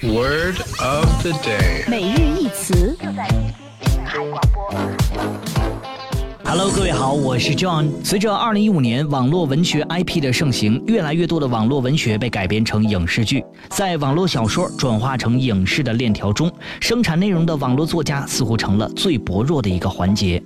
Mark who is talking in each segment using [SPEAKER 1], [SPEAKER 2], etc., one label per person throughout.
[SPEAKER 1] Word of the day.
[SPEAKER 2] 每日一词。
[SPEAKER 3] Hello，各位好，我是 John。随着2015年网络文学 IP 的盛行，越来越多的网络文学被改编成影视剧。在网络小说转化成影视的链条中，生产内容的网络作家似乎成了最薄弱的一个环节。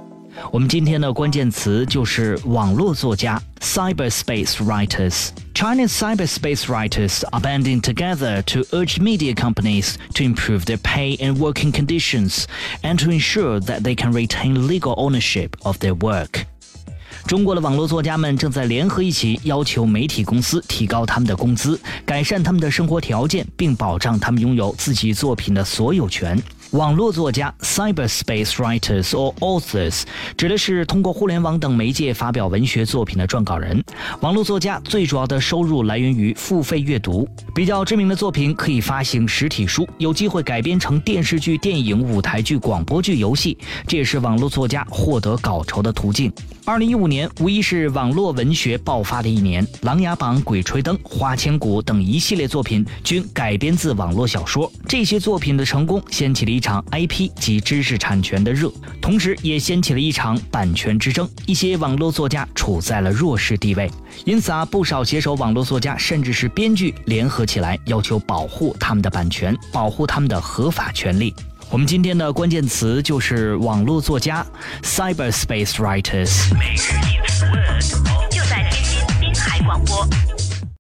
[SPEAKER 3] 我们今天的关键词就是网络作家 （cyberspace writers）。Chinese cyberspace writers are banding together to urge media companies to improve their pay and working conditions and to ensure that they can retain legal ownership of their work. 中国的网络作家们正在联合一起，要求媒体公司提高他们的工资，改善他们的生活条件，并保障他们拥有自己作品的所有权。 网络作家 （cyberspace writers or authors） 指的是通过互联网等媒介发表文学作品的撰稿人。网络作家最主要的收入来源于付费阅读，比较知名的作品可以发行实体书，有机会改编成电视剧、电影、舞台剧、广播剧、游戏，这也是网络作家获得稿酬的途径。二零一五年无疑是网络文学爆发的一年，《琅琊榜》《鬼吹灯》《花千骨》等一系列作品均改编自网络小说。这些作品的成功掀起了一场 IP 及知识产权的热，同时也掀起了一场版权之争。一些网络作家处在了弱势地位，因此啊，不少携手网络作家甚至是编剧联合起来，要求保护他们的版权，保护他们的合法权利。我们今天的关键词就是网络作家 （cyberspace writers）。
[SPEAKER 4] 每日一词。